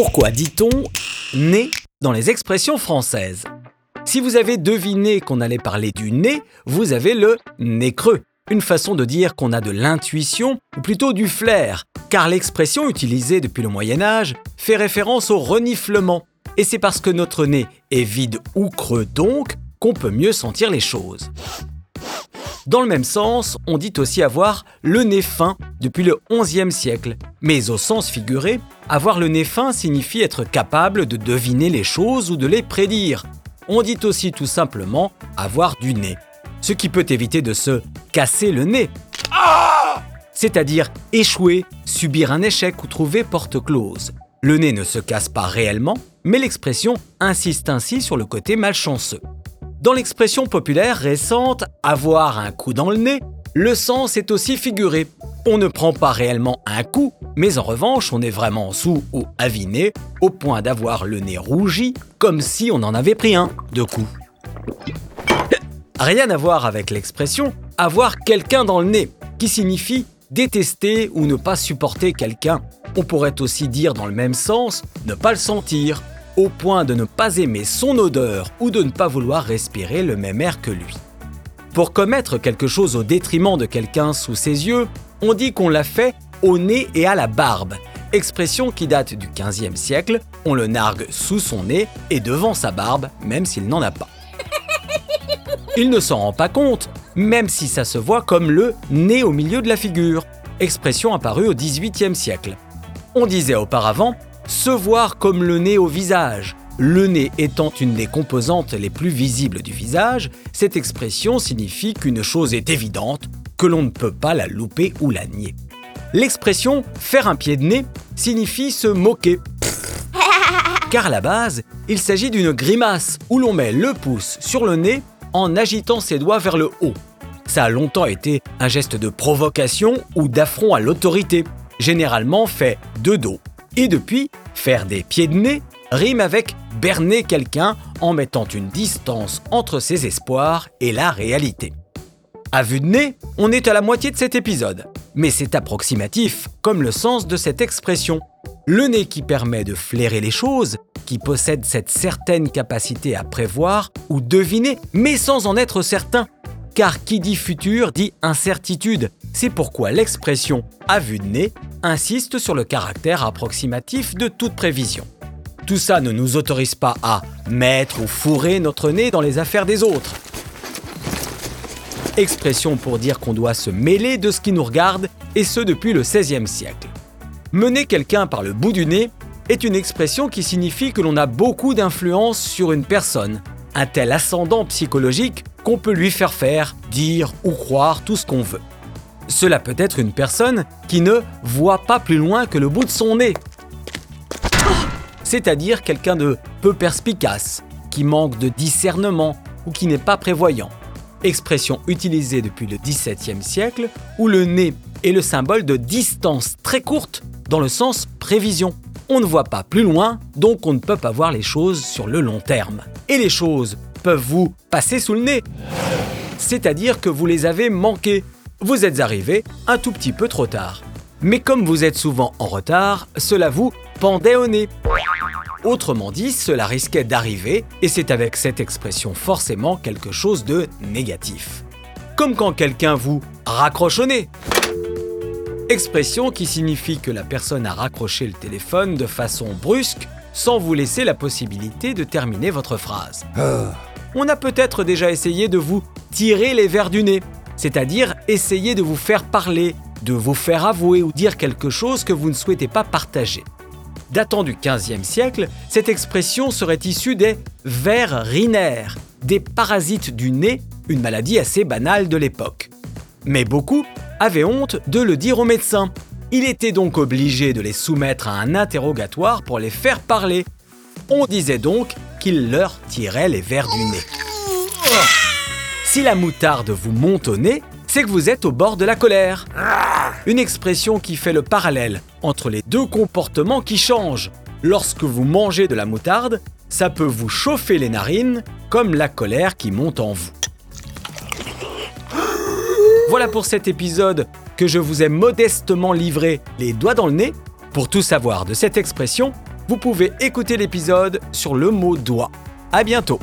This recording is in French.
Pourquoi dit-on nez dans les expressions françaises? Si vous avez deviné qu'on allait parler du nez, vous avez le nez creux, une façon de dire qu'on a de l'intuition ou plutôt du flair, car l'expression utilisée depuis le Moyen Âge fait référence au reniflement. Et c'est parce que notre nez est vide ou creux donc qu'on peut mieux sentir les choses. Dans le même sens, on dit aussi avoir le nez fin depuis le XIe siècle. Mais au sens figuré, avoir le nez fin signifie être capable de deviner les choses ou de les prédire. On dit aussi tout simplement avoir du nez, ce qui peut éviter de se casser le nez. C'est-à-dire échouer, subir un échec ou trouver porte close. Le nez ne se casse pas réellement, mais l'expression insiste ainsi sur le côté malchanceux. Dans l'expression populaire récente avoir un coup dans le nez, le sens est aussi figuré. On ne prend pas réellement un coup, mais en revanche, on est vraiment sous ou aviné, au point d'avoir le nez rougi, comme si on en avait pris un de coup. Rien à voir avec l'expression avoir quelqu'un dans le nez, qui signifie détester ou ne pas supporter quelqu'un. On pourrait aussi dire dans le même sens ne pas le sentir, au point de ne pas aimer son odeur ou de ne pas vouloir respirer le même air que lui. Pour commettre quelque chose au détriment de quelqu'un sous ses yeux, on dit qu'on l'a fait au nez et à la barbe, expression qui date du XVe siècle, on le nargue sous son nez et devant sa barbe, même s'il n'en a pas. Il ne s'en rend pas compte, même si ça se voit comme le nez au milieu de la figure, expression apparue au XVIIIe siècle. On disait auparavant se voir comme le nez au visage. Le nez étant une des composantes les plus visibles du visage, cette expression signifie qu'une chose est évidente, que l'on ne peut pas la louper ou la nier. L'expression faire un pied de nez signifie se moquer. Car à la base, il s'agit d'une grimace où l'on met le pouce sur le nez en agitant ses doigts vers le haut. Ça a longtemps été un geste de provocation ou d'affront à l'autorité, généralement fait de dos. Et depuis, faire des pieds de nez rime avec berner quelqu'un en mettant une distance entre ses espoirs et la réalité. À vue de nez, on est à la moitié de cet épisode, mais c'est approximatif, comme le sens de cette expression. Le nez qui permet de flairer les choses, qui possède cette certaine capacité à prévoir ou deviner, mais sans en être certain. Car qui dit futur dit incertitude. C'est pourquoi l'expression à vue de nez insiste sur le caractère approximatif de toute prévision. Tout ça ne nous autorise pas à mettre ou fourrer notre nez dans les affaires des autres. Expression pour dire qu'on doit se mêler de ce qui nous regarde, et ce depuis le XVIe siècle. Mener quelqu'un par le bout du nez est une expression qui signifie que l'on a beaucoup d'influence sur une personne, un tel ascendant psychologique peut lui faire faire, dire ou croire tout ce qu'on veut. Cela peut être une personne qui ne voit pas plus loin que le bout de son nez. C'est-à-dire quelqu'un de peu perspicace, qui manque de discernement ou qui n'est pas prévoyant. Expression utilisée depuis le XVIIe siècle où le nez est le symbole de distance très courte dans le sens prévision. On ne voit pas plus loin, donc on ne peut pas voir les choses sur le long terme. Et les choses peuvent vous passer sous le nez. C'est-à-dire que vous les avez manquées vous êtes arrivé un tout petit peu trop tard. Mais comme vous êtes souvent en retard, cela vous pendait au nez. Autrement dit, cela risquait d'arriver, et c'est avec cette expression forcément quelque chose de négatif. Comme quand quelqu'un vous raccroche au nez. Expression qui signifie que la personne a raccroché le téléphone de façon brusque sans vous laisser la possibilité de terminer votre phrase. Ah. On a peut-être déjà essayé de vous tirer les verres du nez c'est-à-dire essayer de vous faire parler, de vous faire avouer ou dire quelque chose que vous ne souhaitez pas partager. Datant du XVe siècle, cette expression serait issue des vers rinaires, des parasites du nez, une maladie assez banale de l'époque. Mais beaucoup avaient honte de le dire aux médecins. Il était donc obligé de les soumettre à un interrogatoire pour les faire parler. On disait donc qu'il leur tirait les vers du nez. Si la moutarde vous monte au nez, c'est que vous êtes au bord de la colère. Une expression qui fait le parallèle entre les deux comportements qui changent. Lorsque vous mangez de la moutarde, ça peut vous chauffer les narines comme la colère qui monte en vous. Voilà pour cet épisode que je vous ai modestement livré les doigts dans le nez. Pour tout savoir de cette expression, Vous pouvez écouter l'épisode sur le mot doigt. À bientôt